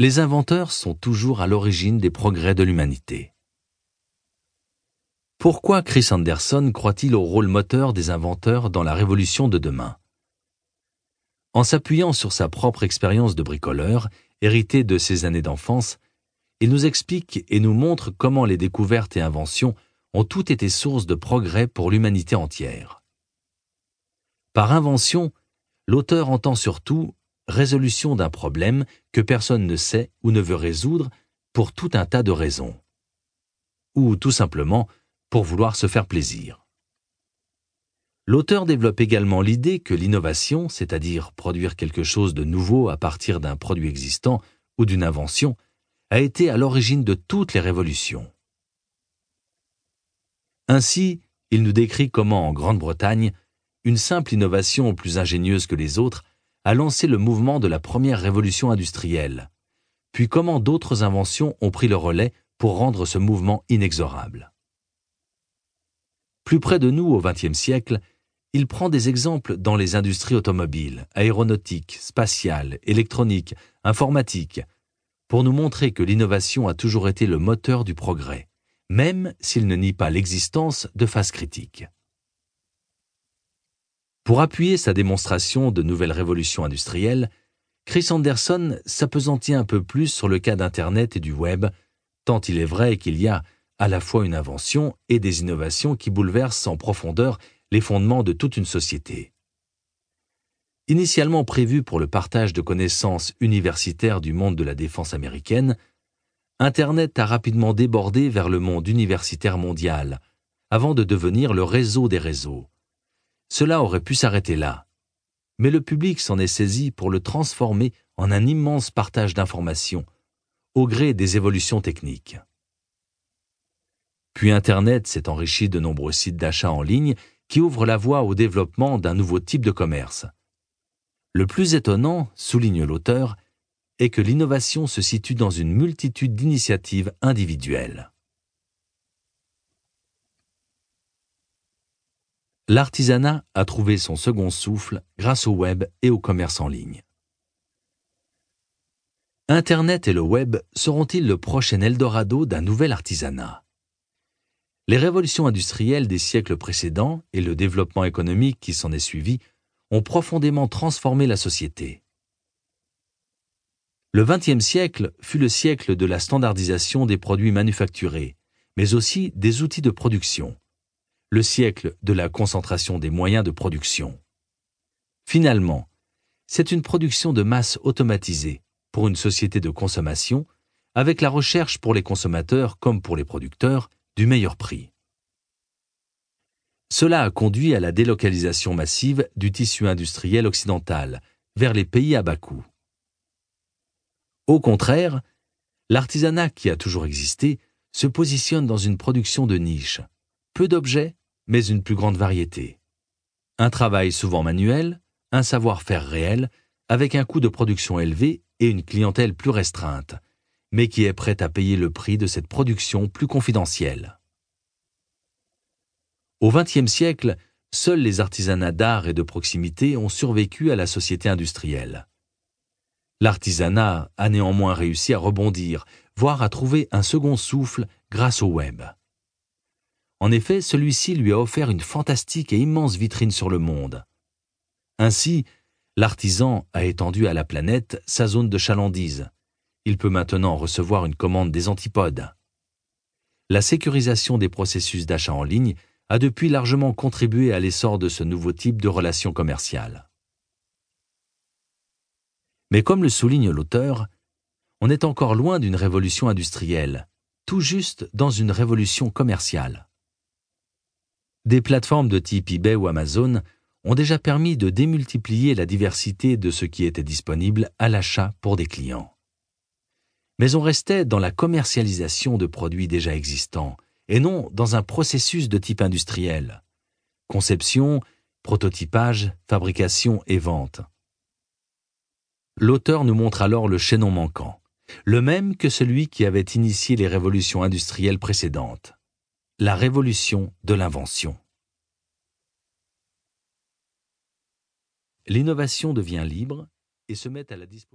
Les inventeurs sont toujours à l'origine des progrès de l'humanité. Pourquoi Chris Anderson croit-il au rôle moteur des inventeurs dans la révolution de demain? En s'appuyant sur sa propre expérience de bricoleur, héritée de ses années d'enfance, il nous explique et nous montre comment les découvertes et inventions ont toutes été source de progrès pour l'humanité entière. Par invention, l'auteur entend surtout résolution d'un problème que personne ne sait ou ne veut résoudre pour tout un tas de raisons. Ou tout simplement pour vouloir se faire plaisir. L'auteur développe également l'idée que l'innovation, c'est-à-dire produire quelque chose de nouveau à partir d'un produit existant ou d'une invention, a été à l'origine de toutes les révolutions. Ainsi, il nous décrit comment en Grande-Bretagne, une simple innovation plus ingénieuse que les autres a lancé le mouvement de la première révolution industrielle, puis comment d'autres inventions ont pris le relais pour rendre ce mouvement inexorable? Plus près de nous au XXe siècle, il prend des exemples dans les industries automobiles, aéronautiques, spatiales, électroniques, informatiques, pour nous montrer que l'innovation a toujours été le moteur du progrès, même s'il ne nie pas l'existence de phases critiques. Pour appuyer sa démonstration de nouvelles révolutions industrielles, Chris Anderson s'apesantit un peu plus sur le cas d'Internet et du Web, tant il est vrai qu'il y a à la fois une invention et des innovations qui bouleversent en profondeur les fondements de toute une société. Initialement prévu pour le partage de connaissances universitaires du monde de la défense américaine, Internet a rapidement débordé vers le monde universitaire mondial, avant de devenir le réseau des réseaux. Cela aurait pu s'arrêter là. Mais le public s'en est saisi pour le transformer en un immense partage d'informations, au gré des évolutions techniques. Puis Internet s'est enrichi de nombreux sites d'achat en ligne qui ouvrent la voie au développement d'un nouveau type de commerce. Le plus étonnant, souligne l'auteur, est que l'innovation se situe dans une multitude d'initiatives individuelles. L'artisanat a trouvé son second souffle grâce au web et au commerce en ligne. Internet et le web seront-ils le prochain Eldorado d'un nouvel artisanat? Les révolutions industrielles des siècles précédents et le développement économique qui s'en est suivi ont profondément transformé la société. Le XXe siècle fut le siècle de la standardisation des produits manufacturés, mais aussi des outils de production le siècle de la concentration des moyens de production. Finalement, c'est une production de masse automatisée pour une société de consommation, avec la recherche pour les consommateurs comme pour les producteurs du meilleur prix. Cela a conduit à la délocalisation massive du tissu industriel occidental vers les pays à bas coût. Au contraire, l'artisanat qui a toujours existé se positionne dans une production de niche, peu d'objets mais une plus grande variété. Un travail souvent manuel, un savoir-faire réel, avec un coût de production élevé et une clientèle plus restreinte, mais qui est prête à payer le prix de cette production plus confidentielle. Au XXe siècle, seuls les artisanats d'art et de proximité ont survécu à la société industrielle. L'artisanat a néanmoins réussi à rebondir, voire à trouver un second souffle grâce au web. En effet, celui-ci lui a offert une fantastique et immense vitrine sur le monde. Ainsi, l'artisan a étendu à la planète sa zone de chalandise. Il peut maintenant recevoir une commande des antipodes. La sécurisation des processus d'achat en ligne a depuis largement contribué à l'essor de ce nouveau type de relations commerciales. Mais comme le souligne l'auteur, on est encore loin d'une révolution industrielle, tout juste dans une révolution commerciale. Des plateformes de type eBay ou Amazon ont déjà permis de démultiplier la diversité de ce qui était disponible à l'achat pour des clients. Mais on restait dans la commercialisation de produits déjà existants et non dans un processus de type industriel. Conception, prototypage, fabrication et vente. L'auteur nous montre alors le chaînon manquant, le même que celui qui avait initié les révolutions industrielles précédentes la révolution de l'invention. L'innovation devient libre et se met à la disposition